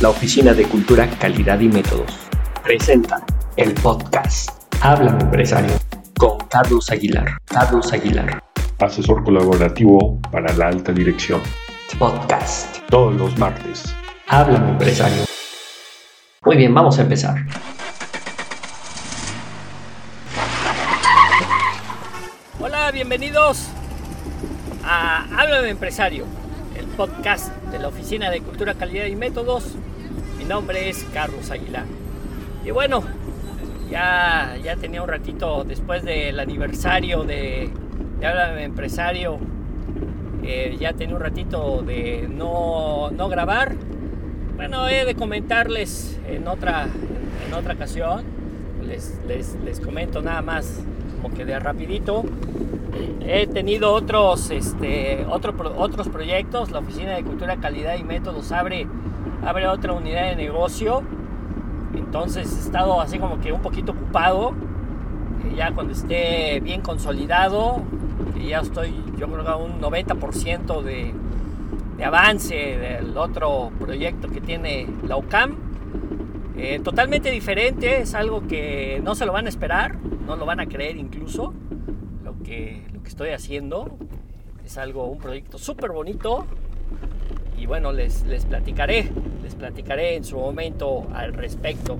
la Oficina de Cultura, Calidad y Métodos, presenta el podcast Háblame Empresario con Carlos Aguilar. Carlos Aguilar. Asesor colaborativo para la alta dirección. Podcast. Todos los martes. Háblame Empresario. Muy bien, vamos a empezar. Hola, bienvenidos a Háblame Empresario, podcast de la Oficina de Cultura, Calidad y Métodos. Mi nombre es Carlos Aguilar. Y bueno, ya, ya tenía un ratito después del aniversario de, de Háblame Empresario, eh, ya tenía un ratito de no, no grabar. Bueno, he de comentarles en otra, en otra ocasión, les, les, les comento nada más como que de rapidito. He tenido otros, este, otro, otros proyectos. La Oficina de Cultura, Calidad y Métodos abre, abre otra unidad de negocio. Entonces he estado así como que un poquito ocupado. Ya cuando esté bien consolidado, ya estoy yo creo que a un 90% de, de avance del otro proyecto que tiene la UCAM. Eh, totalmente diferente, es algo que no se lo van a esperar, no lo van a creer incluso, lo que, lo que estoy haciendo. Es algo, un proyecto súper bonito y bueno, les, les platicaré, les platicaré en su momento al respecto.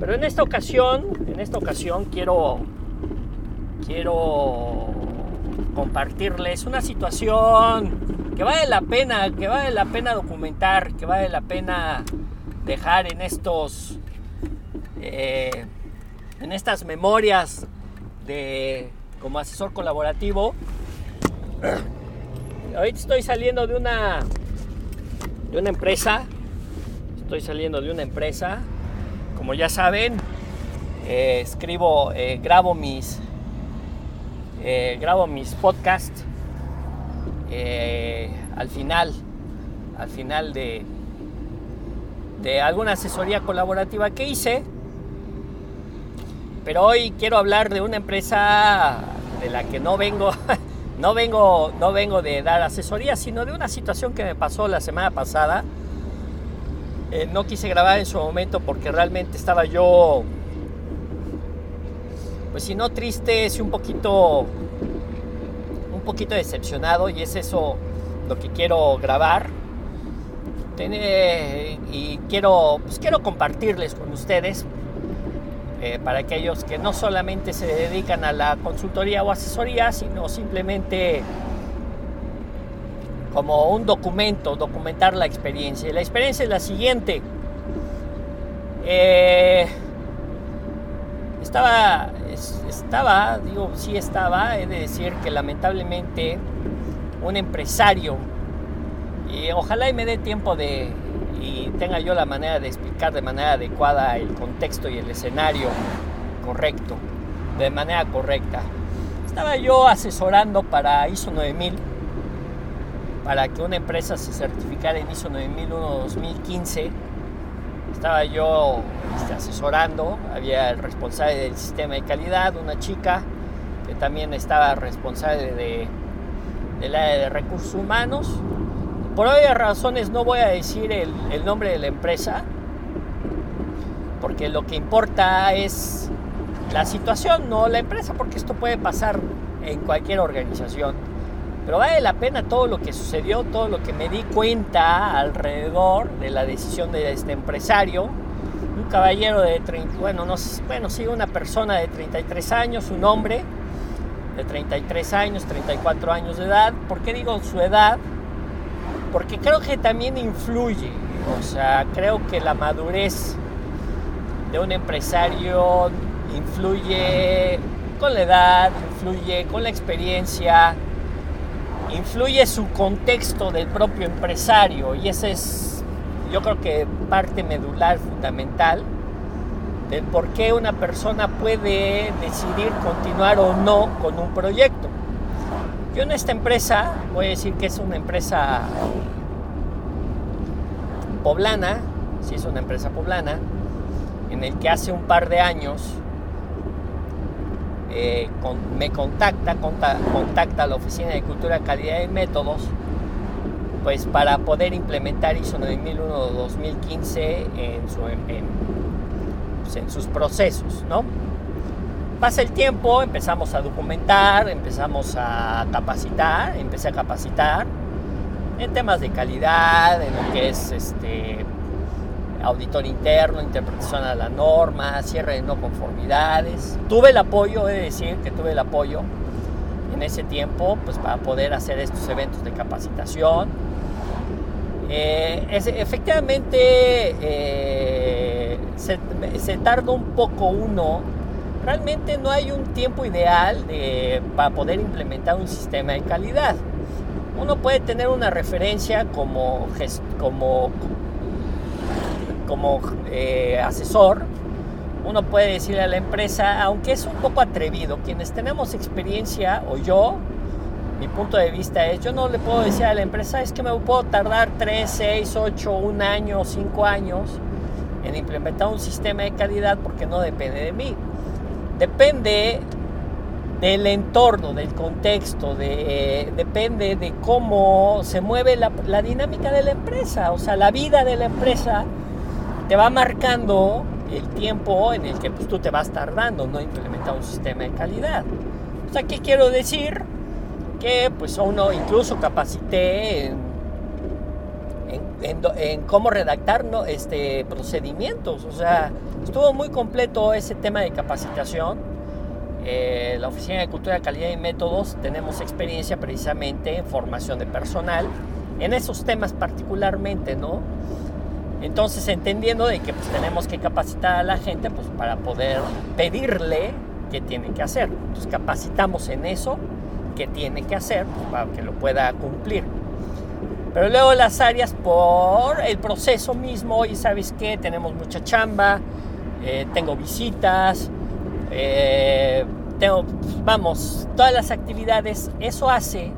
Pero en esta ocasión, en esta ocasión quiero, quiero compartirles una situación que vale la pena, que vale la pena documentar, que vale la pena dejar en estos, eh, en estas memorias de como asesor colaborativo. Ahorita estoy saliendo de una de una empresa, estoy saliendo de una empresa, como ya saben, eh, escribo, eh, grabo mis eh, grabo mis podcasts al final, al final de, de alguna asesoría colaborativa que hice. Pero hoy quiero hablar de una empresa de la que no vengo, no vengo, no vengo de dar asesoría, sino de una situación que me pasó la semana pasada. Eh, no quise grabar en su momento porque realmente estaba yo pues si no triste, es un poquito, un poquito decepcionado y es eso lo que quiero grabar. y quiero, pues quiero compartirles con ustedes eh, para aquellos que no solamente se dedican a la consultoría o asesoría, sino simplemente como un documento, documentar la experiencia. La experiencia es la siguiente. Eh, estaba, estaba, digo, sí estaba, he de decir que lamentablemente un empresario, y ojalá y me dé tiempo de, tenga yo la manera de explicar de manera adecuada el contexto y el escenario correcto, de manera correcta. Estaba yo asesorando para ISO 9000, para que una empresa se certificara en ISO 9001 2015 estaba yo este, asesorando, había el responsable del sistema de calidad, una chica que también estaba responsable de, del área de recursos humanos. Por obvias razones no voy a decir el, nombre de la empresa, porque lo que importa es la situación, no la empresa, porque esto puede pasar en cualquier organización. Pero vale la pena todo lo que sucedió, todo lo que me di cuenta alrededor de la decisión de este empresario. Un caballero de 30, bueno, no, bueno, sí, una persona de 33 años, un hombre de 33 años, 34 años de edad. ¿Por qué digo su edad? Porque creo que también influye. O sea, creo que la madurez de un empresario influye con la edad, influye con la experiencia, influye su contexto del propio empresario y ese es yo creo que parte medular fundamental del por qué una persona puede decidir continuar o no con un proyecto. Yo en esta empresa, voy a decir que es una empresa poblana, sí es una empresa poblana, en el que hace un par de años eh, me contacta, contacta a la Oficina de Cultura, Calidad y Métodos pues para poder implementar ISO 9001-2015 en, pues, en sus procesos, ¿no? Pasa el tiempo, empezamos a documentar, empezamos a capacitar, empecé a capacitar en temas de calidad, en lo que es este, auditor interno, interpretación de la norma, cierre de no conformidades. Tuve el apoyo, he de decir que tuve el apoyo en ese tiempo pues, para poder hacer estos eventos de capacitación. Eh, efectivamente, eh, se, se, tarda un poco uno. Realmente no hay un tiempo ideal para poder implementar un sistema de calidad. Uno puede tener una referencia como, como, como eh, asesor, uno puede decirle a la empresa, aunque es un poco atrevido, quienes tenemos experiencia, o yo, mi punto de vista es, yo no le puedo decir a la empresa, es que me puedo tardar 3, 6, 8, un año, 5 años en implementar un sistema de calidad porque no depende de mí. Depende del entorno, del contexto, de, depende de cómo se mueve la, la dinámica de la empresa, o sea, la vida de la empresa te va marcando el tiempo en el que pues, tú te vas tardando no implementar un sistema de calidad. O sea, ¿qué quiero decir? Que pues uno incluso capacité en, en, cómo redactar ¿no? este, procedimientos. O sea, estuvo muy completo ese tema de capacitación. Eh, la Oficina de Cultura, Calidad y Métodos tenemos experiencia precisamente en formación de personal, en esos temas particularmente, ¿no? Entonces, entendiendo de que pues, tenemos que capacitar a la gente pues, para poder pedirle qué tiene que hacer. Entonces, capacitamos en eso que tiene que hacer pues, para que lo pueda cumplir. Pero luego las áreas por el proceso mismo, y sabes qué, tenemos mucha chamba, eh, tengo visitas, eh, tengo, vamos, todas las actividades, eso hace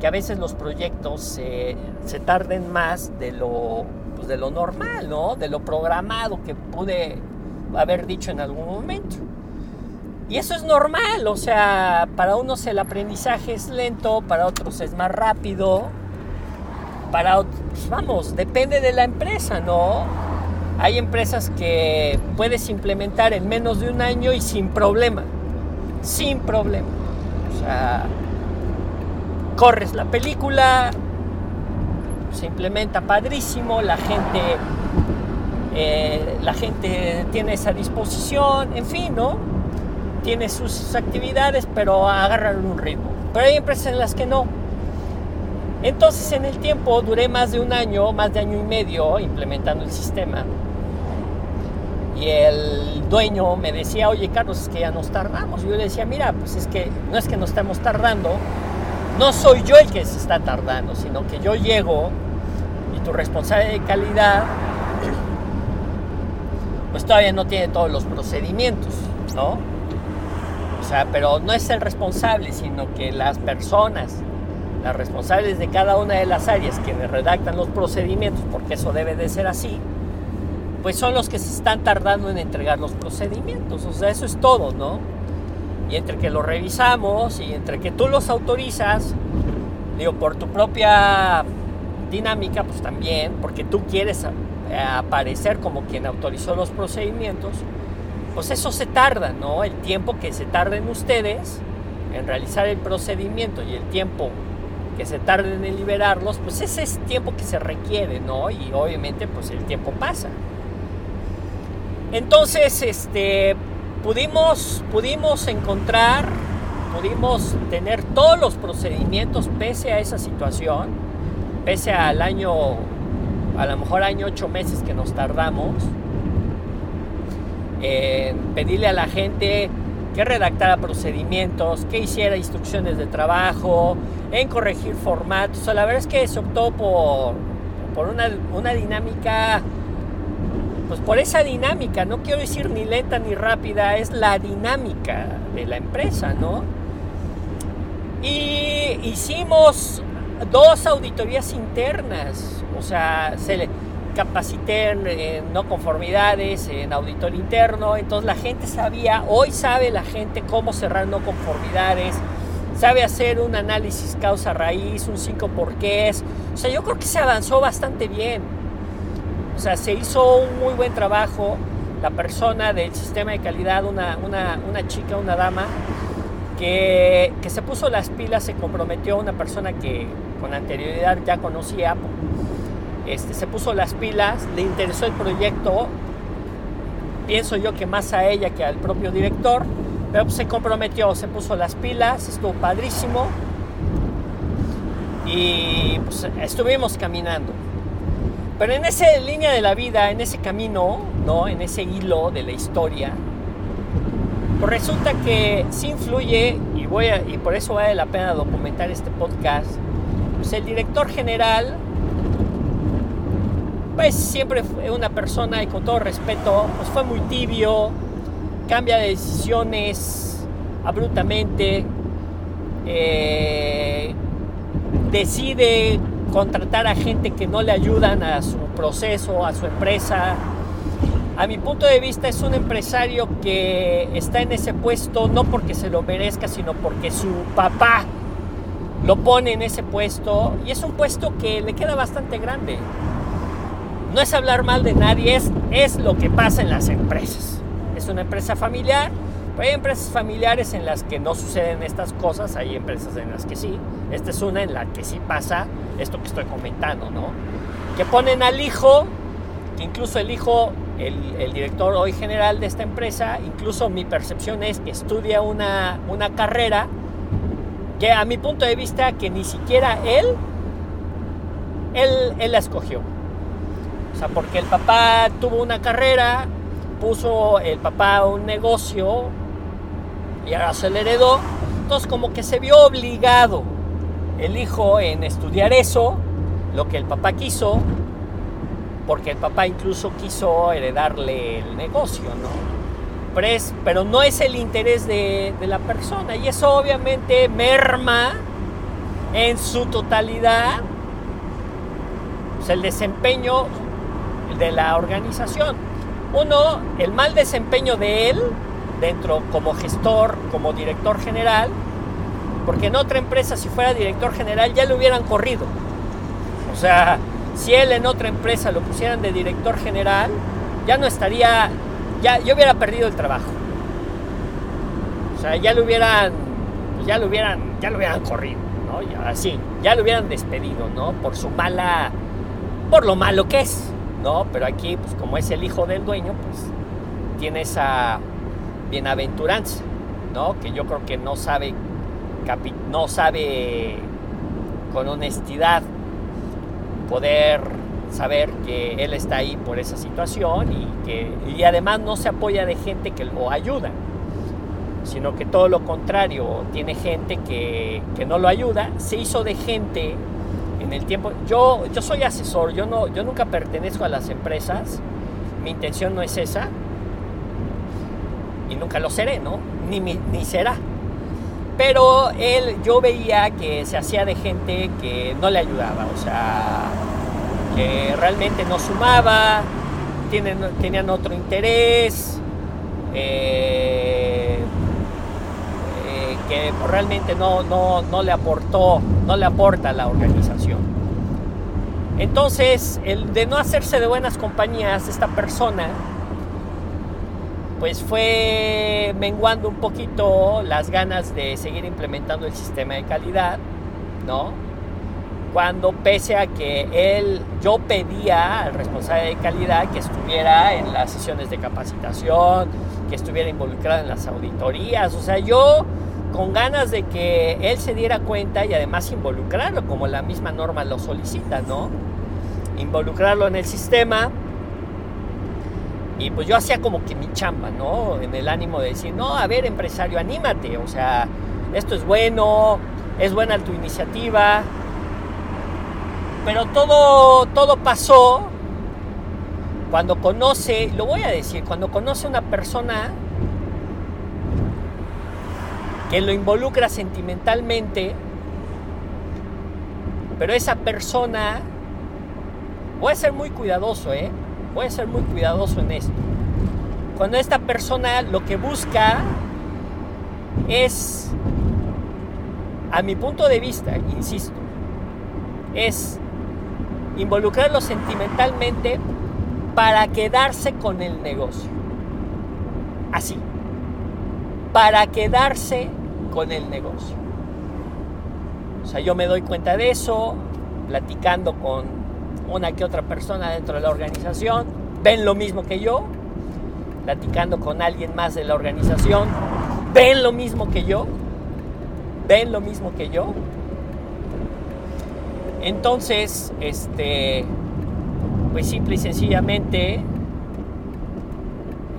que a veces los proyectos se tarden más de lo pues, de lo normal, ¿no? De lo programado que pude haber dicho en algún momento. Y eso es normal, o sea, para unos el aprendizaje es lento, para otros es más rápido, para pues, vamos, depende de la empresa, ¿no? Hay empresas que puedes implementar en menos de un año y sin problema, sin problema. O sea, corres la película, se implementa padrísimo, la gente, eh, la gente tiene esa disposición, en fin, ¿no? Tiene sus actividades, pero agarran un ritmo. Pero hay empresas en las que no. Entonces en el tiempo duré más de un año, más de año y medio implementando el sistema. Y el dueño me decía, oye Carlos, es que ya nos tardamos. Y yo le decía, mira, pues es que no es que nos estemos tardando, no soy yo el que se está tardando, sino que yo llego y tu responsable de calidad pues todavía no tiene todos los procedimientos, ¿no? O sea, pero no es el responsable, sino que las personas, las responsables de cada una de las áreas que redactan los procedimientos, porque eso debe de ser así, pues son los que se están tardando en entregar los procedimientos. O sea, eso es todo, ¿no? Y entre que los revisamos y entre que tú los autorizas, digo, por tu propia dinámica, pues también, porque tú quieres aparecer como quien autorizó los procedimientos, pues eso se tarda, ¿no? El tiempo que se tarden ustedes en realizar el procedimiento y el tiempo que se tarden en liberarlos, pues ese es tiempo que se requiere, ¿no? Y obviamente pues el tiempo pasa. Entonces, este, pudimos, pudimos encontrar, pudimos tener todos los procedimientos pese a esa situación, pese al año, a lo mejor año ocho meses que nos tardamos, en pedirle a la gente que redactara procedimientos, que hiciera instrucciones de trabajo, en corregir formatos. la verdad es que se optó por, por una, una dinámica pues por esa dinámica, no quiero decir ni lenta ni rápida, es la dinámica de la empresa, ¿no? Y hicimos dos auditorías internas, o sea, se le capacité en, no conformidades, en auditor interno, entonces la gente sabía, hoy sabe la gente cómo cerrar no conformidades, sabe hacer un análisis causa-raíz, un 5 porqués. O sea, yo creo que se avanzó bastante bien. O sea, se hizo un muy buen trabajo. La persona del sistema de calidad, una, una, chica, una dama, que, que, se puso las pilas, se comprometió a una persona que con anterioridad ya conocía, este, se puso las pilas, le interesó el proyecto, pienso yo que más a ella que al propio director, pero se comprometió, se puso las pilas, estuvo padrísimo y pues estuvimos caminando. Pero en esa línea de la vida, en ese camino, ¿no? en ese hilo de la historia, pues resulta que sí influye, y, voy y por eso vale la pena documentar este podcast, pues el director general, pues siempre fue una persona, y con todo respeto, pues fue muy tibio, cambia de decisiones abruptamente, eh, decide contratar a gente que no le ayudan a su proceso, a su empresa. A mi punto de vista es un empresario que está en ese puesto no porque se lo merezca, sino porque su papá lo pone en ese puesto y es un puesto que le queda bastante grande. No es hablar mal de nadie, es, es lo que pasa en las empresas es una empresa familiar. hay empresas familiares en las que no suceden estas cosas, hay empresas en las que sí. Esta es una en la que sí pasa esto que estoy comentando, ¿no? Que ponen al hijo, que incluso el hijo, el, director hoy general de esta empresa, incluso mi percepción es que estudia una, una carrera que a mi punto de vista que ni siquiera él, él, él la escogió. O sea, porque el papá tuvo una carrera, puso el papá un negocio y ahora se le heredó. Entonces como que se vio obligado el hijo en estudiar eso, lo que el papá quiso, porque el papá incluso quiso heredarle el negocio, ¿no? Pero, no es el interés de, de la persona y eso obviamente merma en su totalidad pues, el desempeño de la organización. Uno, el mal desempeño de él dentro como gestor, como director general, porque en otra empresa si fuera director general ya lo hubieran corrido. O sea, si él en otra empresa lo pusieran de director general, ya no estaría, ya yo hubiera perdido el trabajo. O sea, ya lo hubieran, ya lo hubieran, ya lo hubieran corrido, ¿no? Así, ya lo hubieran despedido, ¿no? Por su mala, por lo malo que es. ¿No? Pero aquí, pues como es el hijo del dueño, pues tiene esa bienaventuranza, ¿no? Que yo creo que no sabe, no sabe con honestidad poder saber que él está ahí por esa situación y que y además no se apoya de gente que lo ayuda, sino que todo lo contrario, tiene gente que, que no lo ayuda, se hizo de gente en el tiempo. Yo, yo soy asesor, yo, no, yo nunca pertenezco a las empresas, mi intención no es esa y nunca lo seré, ¿no? Ni, ni será. Pero él, yo veía que se hacía de gente que no le ayudaba, o sea, que realmente no sumaba, tienen, tenían otro interés, eh, que realmente no, no, no le aportó, no le aporta la organización. Entonces, el de no hacerse de buenas compañías, esta persona, pues fue menguando un poquito las ganas de seguir implementando el sistema de calidad, ¿no? Cuando pese a que él, yo pedía al responsable de calidad que estuviera en las sesiones de capacitación, que estuviera involucrado en las auditorías, o sea, yo con ganas de que él se diera cuenta y además involucrarlo, como la misma norma lo solicita, ¿no? involucrarlo en el sistema. Y pues yo hacía como que mi chamba, ¿no? En el ánimo de decir, no, a ver, empresario, anímate, o sea, esto es bueno, es buena tu iniciativa. Pero todo, todo pasó cuando conoce, lo voy a decir, cuando conoce una persona que lo involucra sentimentalmente, pero esa persona Voy a ser muy cuidadoso, ¿eh? Voy a ser muy cuidadoso en esto. Cuando esta persona lo que busca es a mi punto de vista, insisto, es involucrarlo sentimentalmente para quedarse con el negocio. Así, para quedarse con el negocio. O sea, yo me doy cuenta de eso, platicando con una que otra persona dentro de la organización, ven lo mismo que yo, platicando con alguien más de la organización, ven lo mismo que yo, ven lo mismo que yo. Entonces, este, pues simple y sencillamente,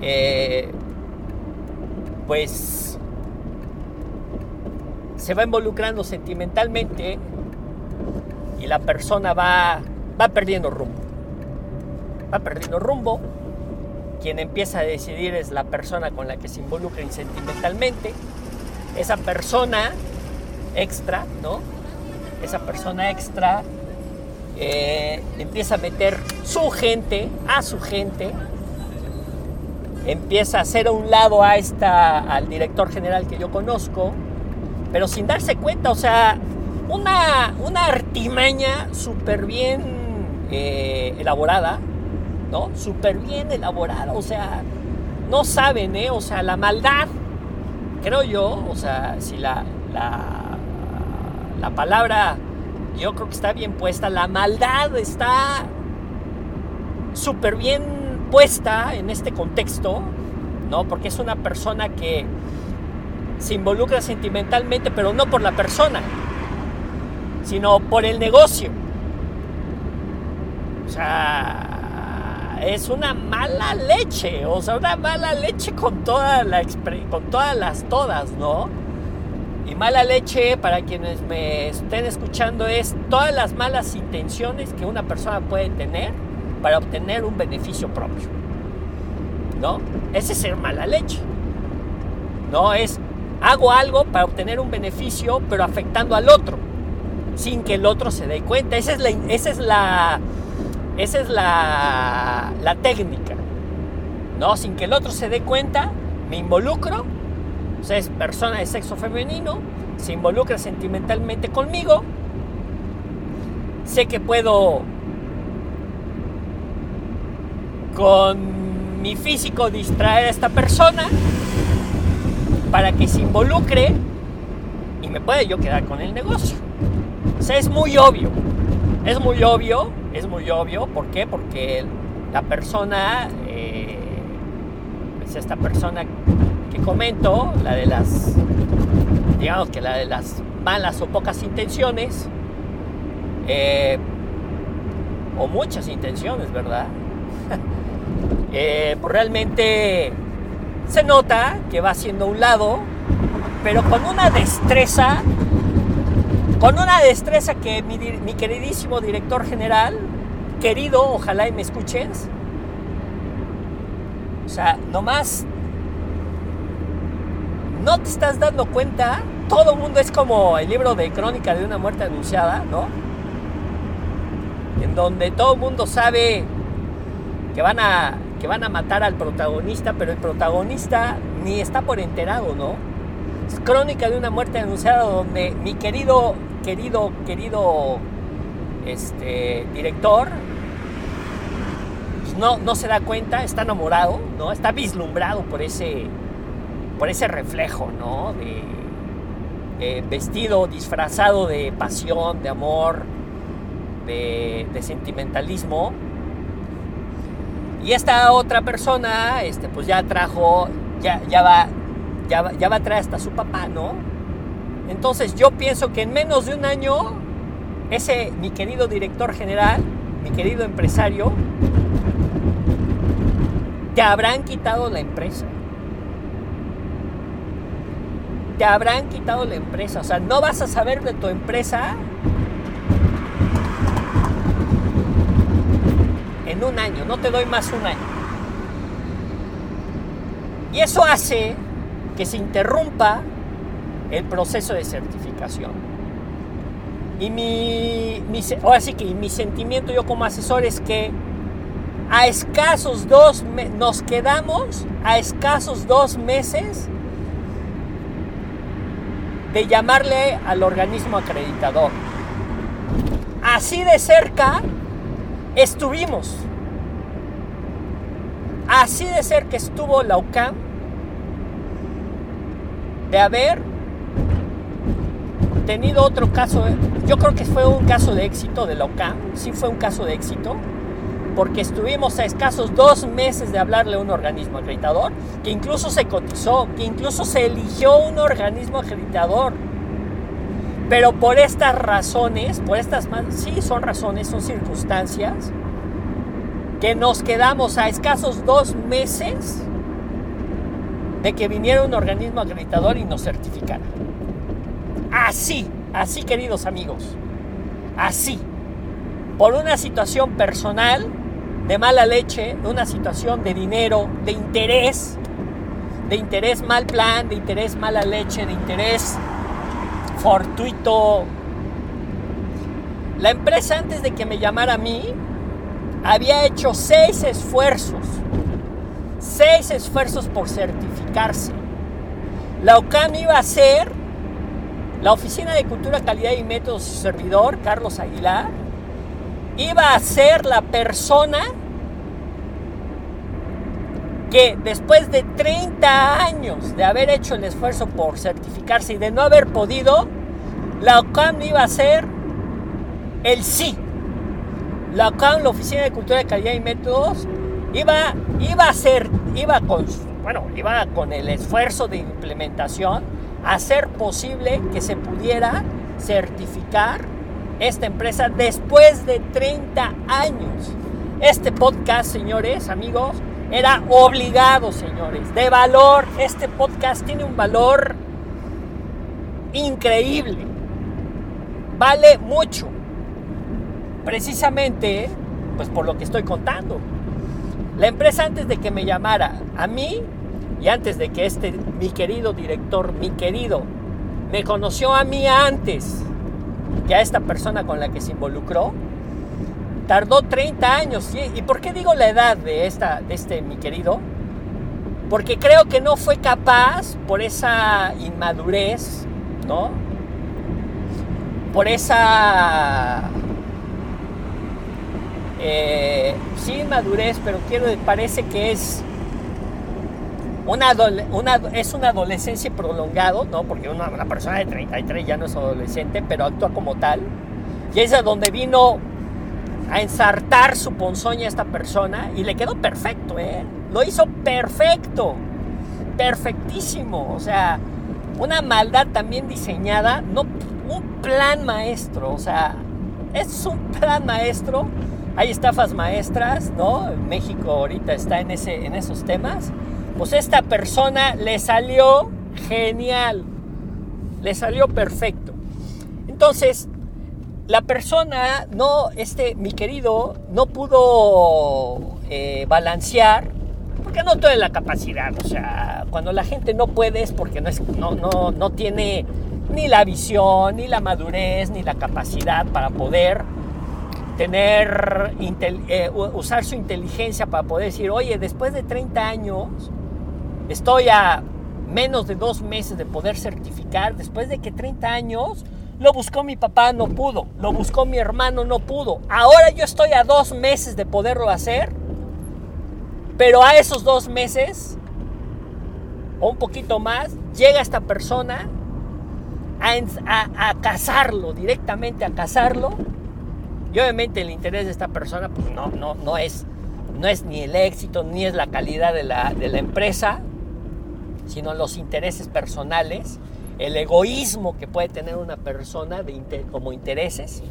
eh, pues se va involucrando sentimentalmente y la persona va, va perdiendo rumbo. Va perdiendo rumbo. Quien empieza a decidir es la persona con la que se involucra sentimentalmente. Esa persona extra, ¿no? Esa persona extra eh, empieza a meter su gente, a su gente, empieza a hacer a un lado a esta, al director general que yo conozco, pero sin darse cuenta, o sea, una, una artimaña súper bien eh, elaborada, ¿no? Súper bien elaborada, o sea, no saben, ¿eh? O sea, la maldad, creo yo, o sea, si la, la, la palabra yo creo que está bien puesta, la maldad está súper bien puesta en este contexto, ¿no? Porque es una persona que se involucra sentimentalmente, pero no por la persona, sino por el negocio. O sea, es una mala leche, o sea, una mala leche con, toda la, con todas las todas, ¿no? Y mala leche, para quienes me estén escuchando, es todas las malas intenciones que una persona puede tener para obtener un beneficio propio. ¿No? Ese es ser mala leche. No es hago algo para obtener un beneficio, pero afectando al otro, sin que el otro se dé cuenta. Esa es la, esa es la, esa es la, la técnica. ¿no? Sin que el otro se dé cuenta, me involucro o sea, es persona de sexo femenino, se involucra sentimentalmente conmigo, sé que puedo con mi físico distraer a esta persona para que se involucre y me puede yo quedar con el negocio. O sea, es muy obvio, es muy obvio, es muy obvio, ¿por qué? Porque la persona, eh, es esta persona que comento, la de las, digamos que la de las malas o pocas intenciones, eh, o muchas intenciones, ¿verdad? Eh, pues realmente se nota que va haciendo un lado, pero con una destreza, con una destreza que mi, mi queridísimo director general, querido, ojalá y me escuches, o sea, nomás no te estás dando cuenta, todo el mundo es como el libro de crónica de una muerte anunciada, ¿no? En donde todo el mundo sabe que van a que van a matar al protagonista, pero el protagonista ni está por enterado, ¿no? Es crónica de una muerte anunciada donde mi querido, querido, querido este, director pues no, no se da cuenta, está enamorado, ¿no? Está vislumbrado por ese, por ese reflejo, ¿no? De, vestido, disfrazado de pasión, de amor, de, sentimentalismo. Y esta otra persona, este, pues ya trajo, ya, ya, va, ya, va, ya va a traer hasta su papá, ¿no? Entonces yo pienso que en menos de un año, ese, mi querido director general, mi querido empresario, te habrán quitado la empresa. te habrán quitado la empresa. O sea, no vas a saber de tu empresa en un año. No te doy más un año. Y eso hace que se interrumpa el proceso de certificación. Y mi, ahora sí que mi sentimiento yo como asesor es que a escasos dos, nos quedamos a escasos dos meses de llamarle al organismo acreditador. Así de cerca estuvimos. Así de cerca estuvo la UCAM de haber tenido otro caso. Yo creo que fue un caso de éxito de la UCAM. Sí fue un caso de éxito porque estuvimos a escasos dos meses de hablarle a un organismo acreditador, que incluso se cotizó, que incluso se eligió un organismo acreditador. Pero por estas razones, por estas, sí son razones, son circunstancias, que nos quedamos a escasos dos meses de que viniera un organismo acreditador y nos certificara. Así, así queridos amigos, así, por una situación personal de mala leche, de una situación de dinero, de interés, de interés mal plan, de interés mala leche, de interés fortuito. La empresa antes de que me llamara a mí había hecho seis esfuerzos, seis esfuerzos por certificarse. La OCAM iba a ser la Oficina de Cultura, Calidad y Métodos servidor, Carlos Aguilar, iba a ser la persona que después de 30 años de haber hecho el esfuerzo por certificarse y de no haber podido, la OCAM iba a ser el sí. La OCAM, la Oficina de Cultura de Calidad y Métodos, iba, iba a ser, iba con, bueno, iba con el esfuerzo de implementación a hacer posible que se pudiera certificar esta empresa después de 30 años. Este podcast, señores, amigos, era obligado, señores, de valor. Este podcast tiene un valor increíble. Vale mucho. Precisamente, pues por lo que estoy contando. La empresa antes de que me llamara a mí y antes de que este, mi querido director, mi querido, me conoció a mí antes que a esta persona con la que se involucró, tardó 30 años. ¿Y por qué digo la edad de, esta, de este mi querido? Porque creo que no fue capaz, por esa inmadurez, ¿no? Por esa... Eh, sí, inmadurez, pero quiero, parece que es una, es una adolescencia prolongado, ¿no? Porque una, una, persona de 33 ya no es adolescente, pero actúa como tal. Y es a donde vino a ensartar su ponzoña a esta persona y le quedó perfecto, ¿eh? Lo hizo perfecto, perfectísimo. O sea, una maldad también diseñada, no un plan maestro, o sea, es un plan maestro. Hay estafas maestras, ¿no? México ahorita está en, ese, en esos temas. Pues esta persona le salió genial, le salió perfecto. Entonces, la persona, no, este, mi querido, no pudo eh, balancear porque no tiene la capacidad. O sea, cuando la gente no puede es porque no, es, no, no, no tiene ni la visión, ni la madurez, ni la capacidad para poder tener, eh, usar su inteligencia para poder decir, oye, después de 30 años, estoy a menos de dos meses de poder certificar, después de que 30 años lo buscó mi papá, no pudo. Lo buscó mi hermano, no pudo. Ahora yo estoy a dos meses de poderlo hacer. Pero a esos dos meses, o un poquito más, llega esta persona a, casarlo, directamente a casarlo. Y obviamente el interés de esta persona pues no, no, no, es, no es ni el éxito, ni es la calidad de la, de la empresa, sino los intereses personales el egoísmo que puede tener una persona de como intereses,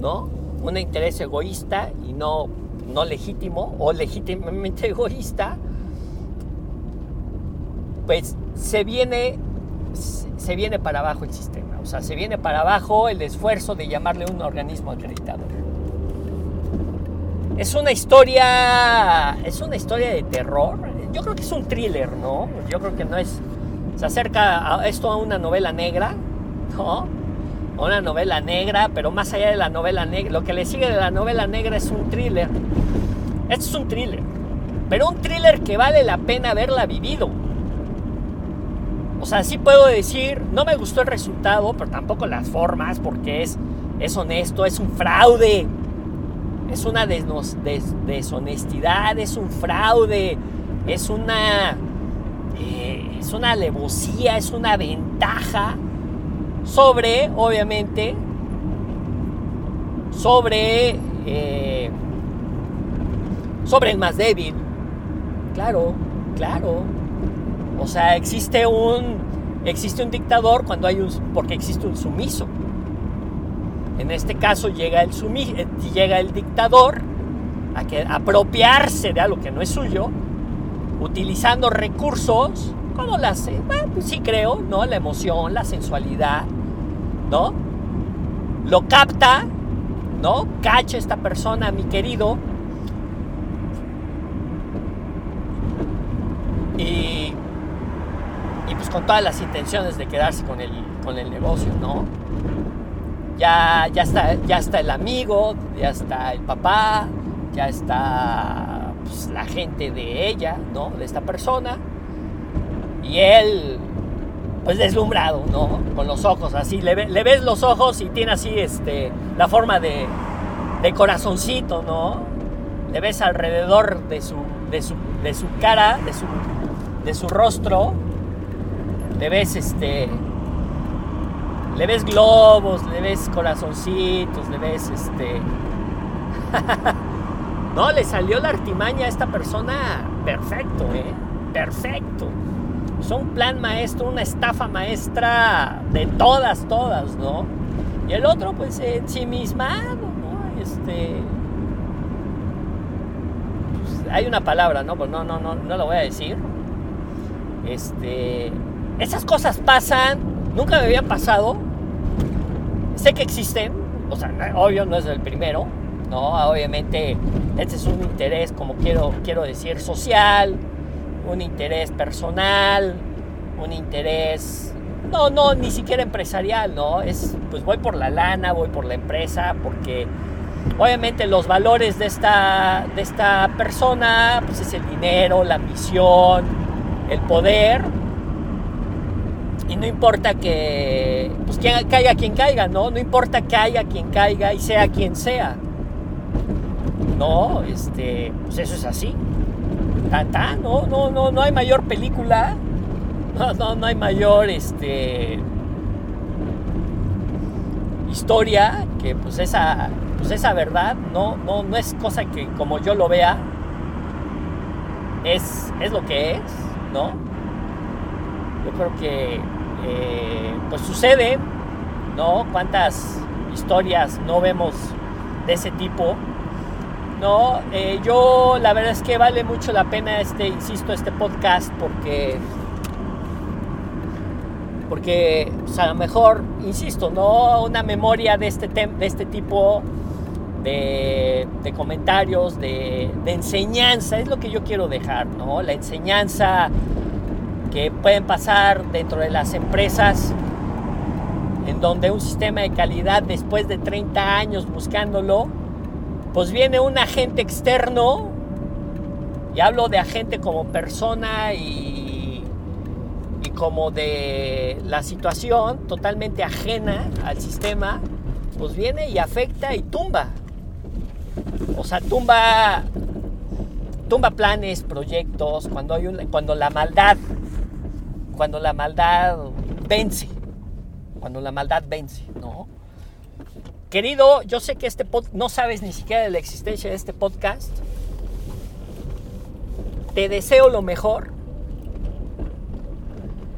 ¿no? Un interés egoísta y no, no legítimo o legítimamente egoísta, pues se viene, se viene para abajo el sistema. O sea, se viene para abajo el esfuerzo de llamarle un organismo acreditador. Es una historia, es una historia de terror. Yo creo que es un thriller, ¿no? Yo creo que no es, se acerca esto a una novela negra, ¿no? Una novela negra, pero más allá de la novela negra, lo que le sigue de la novela negra es un thriller. Esto es un thriller, pero un thriller que vale la pena haberla vivido. O sea, sí puedo decir, no me gustó el resultado, pero tampoco las formas, porque es, es honesto, es un fraude. Es una deshonestidad, es un fraude, es una, eh, es una alevosía, es una ventaja sobre, obviamente, sobre, eh, sobre el más débil. Claro, claro. O sea, existe un, existe un dictador cuando hay un, porque existe un sumiso. En este caso llega el, eh, llega el dictador a que, apropiarse de algo que no es suyo, utilizando recursos como las, bueno, pues sí creo, ¿no? La emoción, la sensualidad, ¿no? Lo capta, ¿no? Cacha esta persona, mi querido. Y, y pues con todas las intenciones de quedarse con el, con el negocio, ¿no? Ya, ya, está, ya está el amigo, ya está el papá, ya está pues, la gente de ella, ¿no? De esta persona. Y él, pues deslumbrado, ¿no? Con los ojos así. Le, ves los ojos y tiene así este, la forma de, de corazoncito, ¿no? Le ves alrededor de su, de su, de su cara, de su, de su rostro. Le ves este le ves globos, le ves corazoncitos, le ves este. no, le salió la artimaña a esta persona perfecto, ¿eh? Perfecto. Es un plan maestro, una estafa maestra de todas, todas, ¿no? Y el otro, pues, ensimismado, ¿no? Este. Pues, hay una palabra, ¿no? Pues no, no, no, no lo voy a decir. Este. Esas cosas pasan, nunca me habían pasado, sé que existen, o sea, obvio no es el primero, ¿no? Obviamente este es un interés, como quiero, quiero decir, social, un interés personal, un interés, no, no, ni siquiera empresarial, ¿no? Es, pues voy por la lana, voy por la empresa, porque obviamente los valores de esta, de esta persona, pues es el dinero, la ambición, el poder, y no importa que, pues caiga quien caiga, ¿no? No importa que haya quien caiga y sea quien sea. No, este, pues eso es así. Tan, no, no, no, no hay mayor película. No, no, no hay mayor, este, historia que pues esa, pues esa verdad, no, no, no es cosa que como yo lo vea, es, es lo que es, ¿no? Yo creo que eh, pues sucede, ¿no? ¿Cuántas historias no vemos de ese tipo? No, eh, yo la verdad es que vale mucho la pena este, insisto, este podcast porque, porque a lo mejor, insisto, no una memoria de este, de este tipo de, comentarios, de, de, enseñanza, es lo que yo quiero dejar, ¿no? La enseñanza que pueden pasar dentro de las empresas en donde un sistema de calidad después de 30 años buscándolo, pues viene un agente externo, y hablo de agente como persona y, como de la situación totalmente ajena al sistema, pues viene y afecta y tumba. O sea, tumba, tumba planes, proyectos, cuando, hay cuando la maldad cuando la maldad vence, cuando la maldad vence, ¿no? Querido, yo sé que este no sabes ni siquiera de la existencia de este podcast. Te deseo lo mejor,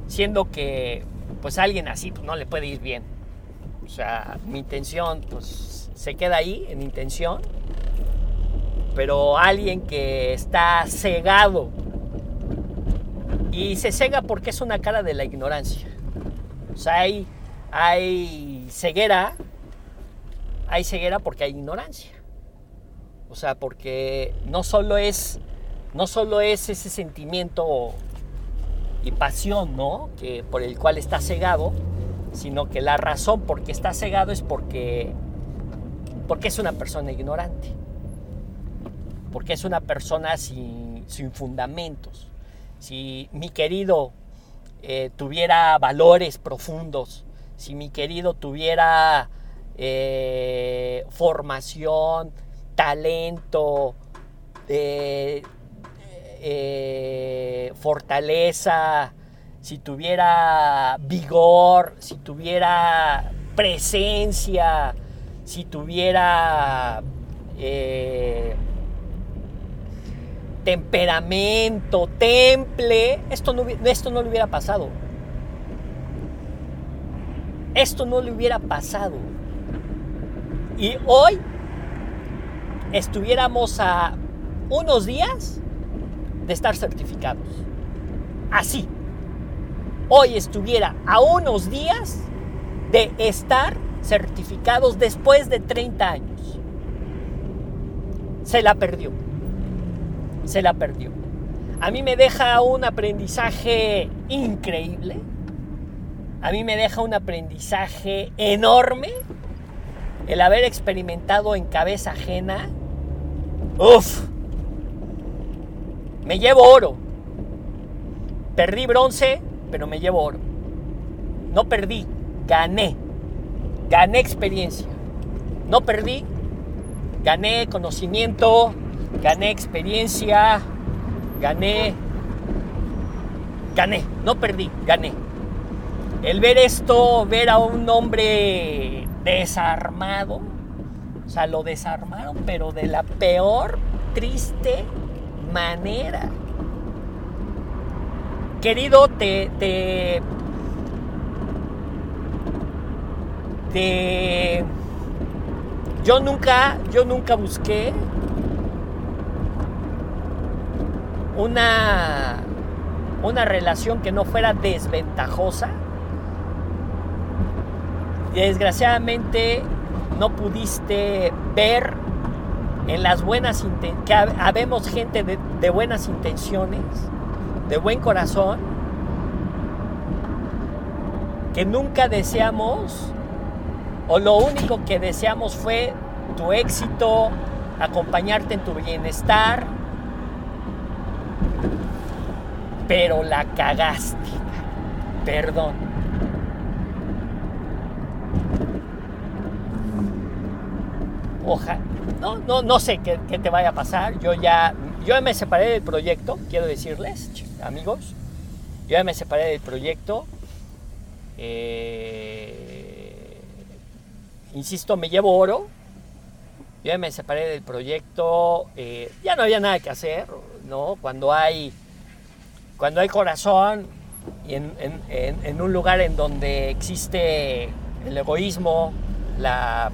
siendo que pues alguien así pues, no le puede ir bien. O sea, mi intención pues se queda ahí en intención, pero alguien que está cegado y se cega porque es una cara de la ignorancia. O sea, hay, hay ceguera, hay ceguera porque hay ignorancia. O sea, porque no solo es, no solo es ese sentimiento y pasión, ¿no? Que por el cual está cegado, sino que la razón por qué está cegado es porque, porque es una persona ignorante. Porque es una persona sin, sin fundamentos si mi querido eh, tuviera valores profundos, si mi querido tuviera eh, formación, talento, eh, fortaleza, si tuviera vigor, si tuviera presencia, si tuviera temperamento, temple, esto no, esto no le hubiera pasado. Esto no le hubiera pasado. Y hoy estuviéramos a unos días de estar certificados. Así. Hoy estuviera a unos días de estar certificados después de 30 años. Se la perdió se la perdió. A mí me deja un aprendizaje increíble. A mí me deja un aprendizaje enorme el haber experimentado en cabeza ajena. Uf. Me llevo oro. Perdí bronce, pero me llevo oro. No perdí, gané. Gané experiencia. No perdí, gané conocimiento, gané experiencia, gané, gané, no perdí, gané. El ver esto, ver a un hombre desarmado, o sea, lo desarmaron, pero de la peor, triste manera. Querido, te, te, yo nunca, yo nunca busqué una, una relación que no fuera desventajosa. Desgraciadamente no pudiste ver en las buenas que habemos gente de, de buenas intenciones, de buen corazón, que nunca deseamos, o lo único que deseamos fue tu éxito, acompañarte en tu bienestar, pero la cagaste. Perdón. Ojalá. No, no, no sé qué, te vaya a pasar. Yo ya, yo me separé del proyecto, quiero decirles, amigos. Yo ya me separé del proyecto. Eh, insisto, me llevo oro. Yo ya me separé del proyecto. Eh, ya no había nada que hacer, ¿no? Cuando hay cuando hay corazón y en, un lugar en donde existe el egoísmo, la,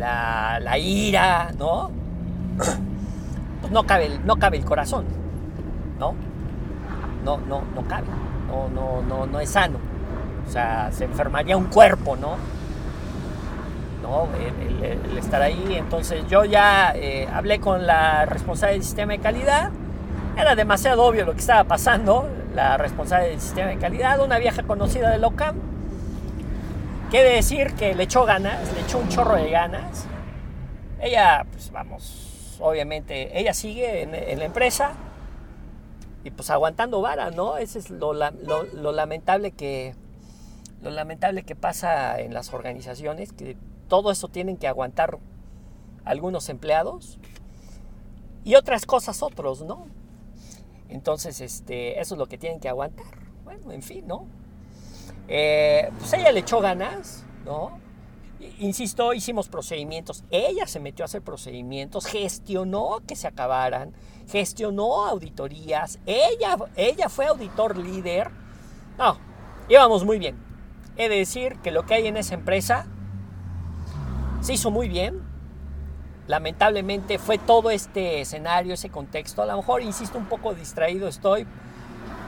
la, ira, ¿no? Pues no cabe, no cabe el corazón, ¿no? No, no, no cabe, no, no, no, no es sano. O sea, se enfermaría un cuerpo, ¿no? ¿no? El, estar ahí. Entonces yo ya eh, hablé con la responsable del sistema de calidad era demasiado obvio lo que estaba pasando. La responsable del sistema de calidad, una vieja conocida de LOCAM. Quiere decir que le echó ganas, le echó un chorro de ganas. Ella, pues vamos, obviamente, ella sigue en, la empresa y pues aguantando vara, ¿no? Ese es lo, lo, lamentable que lo lamentable que pasa en las organizaciones, que todo eso tienen que aguantar algunos empleados y otras cosas otros, ¿no? Entonces, este, eso es lo que tienen que aguantar. Bueno, en fin, ¿no? Eh, pues ella le echó ganas, ¿no? Insisto, hicimos procedimientos. Ella se metió a hacer procedimientos, gestionó que se acabaran, gestionó auditorías. Ella, ella fue auditor líder. No, íbamos muy bien. He de decir que lo que hay en esa empresa se hizo muy bien lamentablemente fue todo este escenario, ese contexto. A lo mejor, insisto, un poco distraído estoy,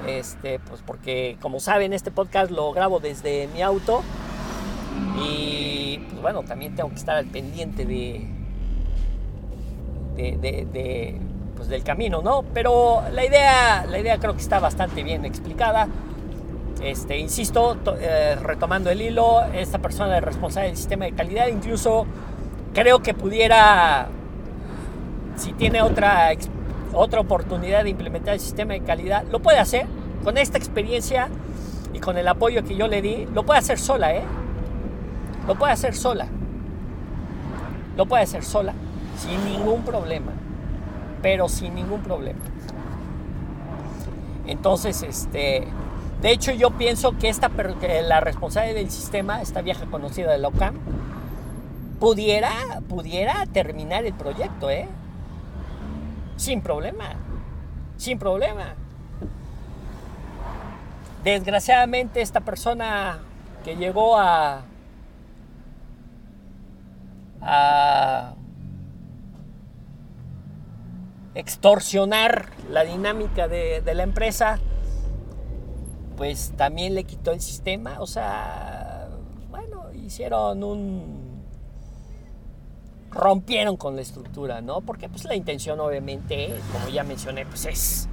este, pues porque como saben, este podcast lo grabo desde mi auto y pues bueno, también tengo que estar al pendiente de, de, pues, del camino, ¿no? Pero la idea, la idea creo que está bastante bien explicada. Este, insisto, eh, retomando el hilo, esta persona es responsable del sistema de calidad, incluso creo que pudiera, si tiene otra, otra oportunidad de implementar el sistema de calidad, lo puede hacer, con esta experiencia y con el apoyo que yo le di, lo puede hacer sola, ¿eh? Lo puede hacer sola. Lo puede hacer sola, sin ningún problema. Pero sin ningún problema. Entonces, este, de hecho yo pienso que esta, la responsable del sistema, esta vieja conocida de la OCAM, pudiera, pudiera terminar el proyecto, ¿eh? Sin problema. Sin problema. Desgraciadamente esta persona que llegó a, a extorsionar la dinámica de, la empresa, pues también le quitó el sistema. O sea, bueno, hicieron un... rompieron con la estructura, ¿no? Porque pues la intención obviamente, como ya mencioné, pues es,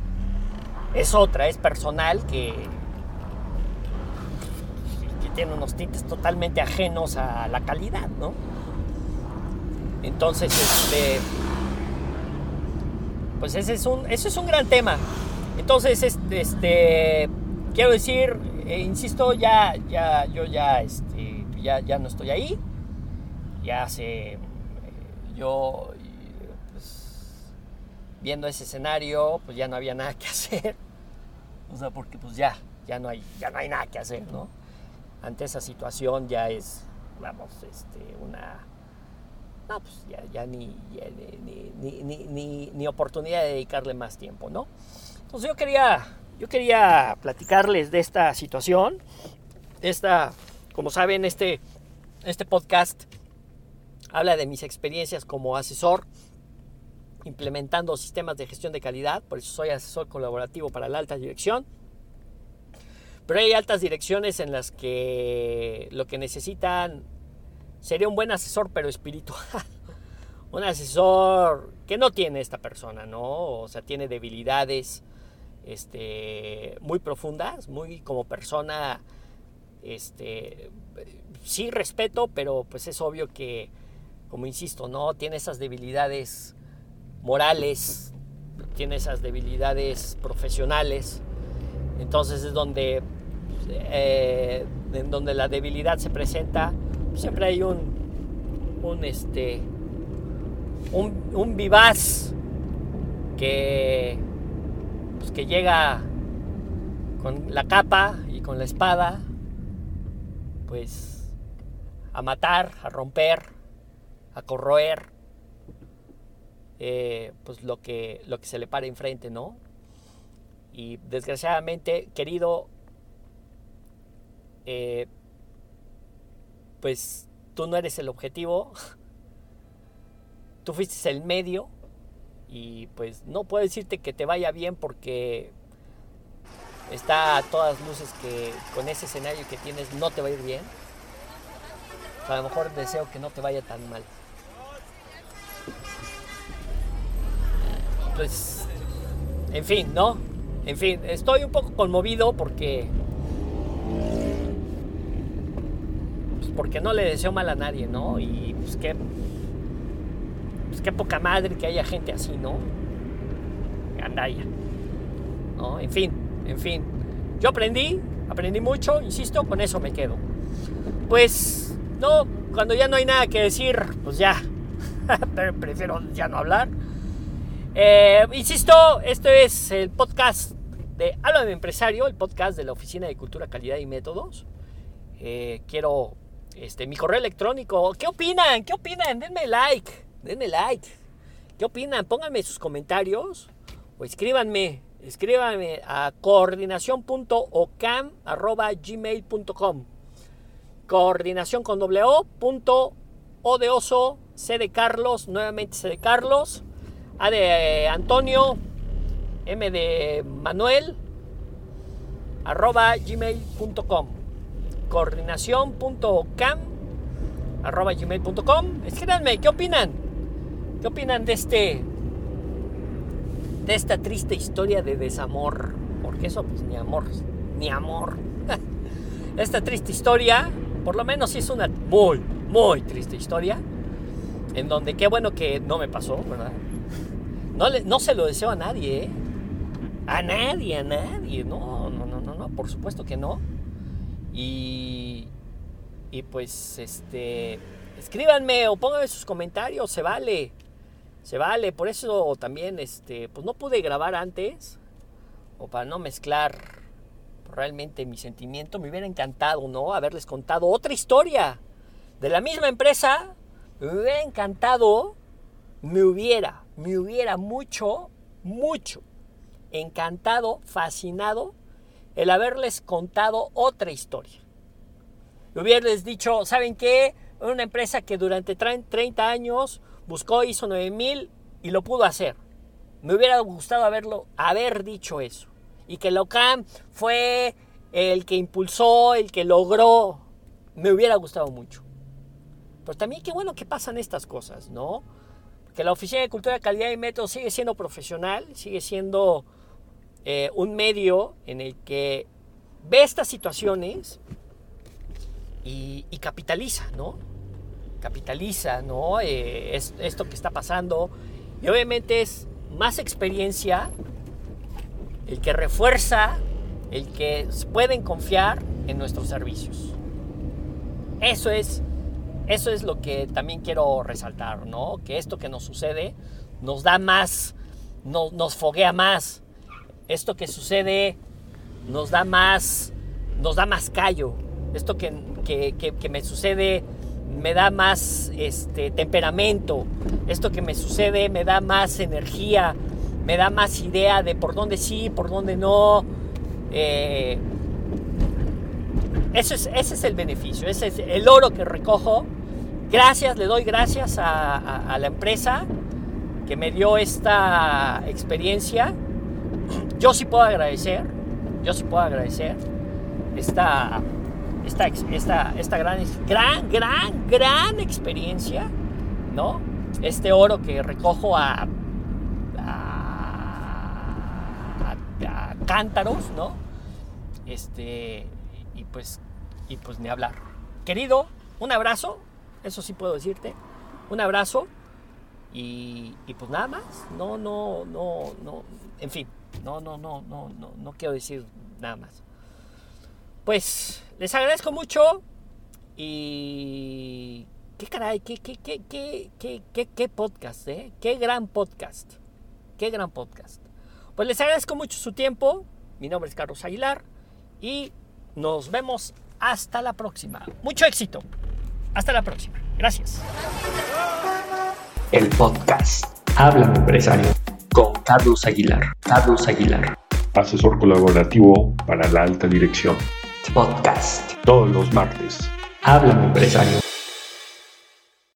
es otra, es personal que, que tiene unos tintes totalmente ajenos a la calidad, ¿no? Entonces, este pues ese es un, eso es un gran tema. Entonces, este, quiero decir, eh, insisto, ya, ya, yo ya, este, ya, ya no estoy ahí. Ya eh, yo, pues, viendo ese escenario, pues ya no había nada que hacer. O sea, porque pues ya, ya no hay, ya no hay nada que hacer, ¿no? Ante esa situación ya es, vamos, este, una no, pues ya, ni, ni, oportunidad de dedicarle más tiempo, ¿no? Entonces yo quería, yo quería platicarles de esta situación. Esta, como saben, este, este podcast habla de mis experiencias como asesor implementando sistemas de gestión de calidad, por eso soy asesor colaborativo para la alta dirección. Pero hay altas direcciones en las que lo que necesitan sería un buen asesor, pero espiritual. un asesor que no tiene esta persona, ¿no? O sea, tiene debilidades este, muy profundas, muy como persona, este, sí respeto, pero pues es obvio que, como insisto, ¿no? Tiene esas debilidades morales, tiene esas debilidades profesionales, entonces es donde, eh, en donde la debilidad se presenta siempre hay un, un, este, un, vivaz que, pues, que llega con la capa y con la espada, pues a matar, a romper, a corroer, eh, pues lo que, lo que se le para enfrente, ¿no? Y desgraciadamente, querido, eh, pues tú no eres el objetivo, tú fuiste el medio y pues no puedo decirte que te vaya bien porque está a todas luces que con ese escenario que tienes no te va a ir bien. a lo mejor deseo que no te vaya tan mal. Pues, en fin, ¿no? En fin, estoy un poco conmovido porque porque no le deseo mal a nadie, ¿no? Y pues qué, pues qué poca madre que haya gente así, ¿no? Gandaya. ¿No? En fin, en fin. Yo aprendí, aprendí mucho, insisto, con eso me quedo. Pues, no, cuando ya no hay nada que decir, pues ya, prefiero ya no hablar. Eh, insisto, este es el podcast de Habla de Empresario, el podcast de la Oficina de Cultura, Calidad y Métodos. Eh, quiero este, mi correo electrónico. ¿Qué opinan? ¿Qué opinan? Denme like. Denme like. ¿Qué opinan? Pónganme sus comentarios o escríbanme. Escríbanme a coordinación.ocam.gmail.com Coordinación con doble o, punto, o de oso, C de Carlos, nuevamente C de Carlos, A de Antonio, M de Manuel, arroba gmail.com coordinación.cam.gmail.com Escríbanme, ¿qué opinan? ¿Qué opinan de este de esta triste historia de desamor? Porque eso pues ni amor, ni amor. esta triste historia, por lo menos es una muy, muy triste historia, en donde qué bueno que no me pasó, ¿verdad? No, le, no se lo deseo a nadie, ¿eh? A nadie, a nadie, no, no, por supuesto que no. Y, y pues, este, escríbanme o pónganme sus comentarios, se vale. Se vale, por eso también, este, pues no pude grabar antes, o para no mezclar realmente mi sentimiento, me hubiera encantado, ¿no? Haberles contado otra historia de la misma empresa, me hubiera encantado, me hubiera, me hubiera mucho, mucho encantado, fascinado el haberles contado otra historia. Hubierles dicho, ¿saben qué? Una empresa que durante 30 años buscó, hizo 9000 y lo pudo hacer. Me hubiera gustado haberlo, haber dicho eso. Y que Locam fue el que impulsó, el que logró. Me hubiera gustado mucho. Pero también qué bueno que pasan estas cosas, ¿no? Que la Oficina de Cultura, Calidad y Método sigue siendo profesional, sigue siendo eh, un medio en el que ve estas situaciones y, capitaliza, ¿no? Capitaliza, ¿no? Eh, es, esto que está pasando. Y obviamente es más experiencia el que refuerza, el que pueden confiar en nuestros servicios. Eso es, eso es lo que también quiero resaltar, ¿no? Que esto que nos sucede nos da más, nos foguea más. Esto que sucede nos da más, nos da más callo, esto que, me sucede me da más este, temperamento, esto que me sucede me da más energía, me da más idea de por dónde sí, por dónde no. Eh, eso es, ese es el beneficio, ese es el oro que recojo. Gracias, le doy gracias a la empresa que me dio esta experiencia. Yo sí puedo agradecer, yo sí puedo agradecer esta esta, esta, esta gran, gran, gran, gran experiencia, ¿no? Este oro que recojo a, a, cántaros, ¿no? Este, y pues, y pues ni hablar. Querido, un abrazo, eso sí puedo decirte, un abrazo y, y pues nada más, no, no, no, no, en fin, no, no, no, no, no, no quiero decir nada más. Pues les agradezco mucho y qué caray, qué, qué, qué, qué, qué, podcast, ¿eh? Qué gran podcast, qué gran podcast. Pues les agradezco mucho su tiempo, mi nombre es Carlos Aguilar y nos vemos hasta la próxima. Mucho éxito. Hasta la próxima. Gracias. El podcast Habla Empresario con Carlos Aguilar. Carlos Aguilar. Asesor colaborativo para la alta dirección. Podcast. Todos los martes. Habla empresario.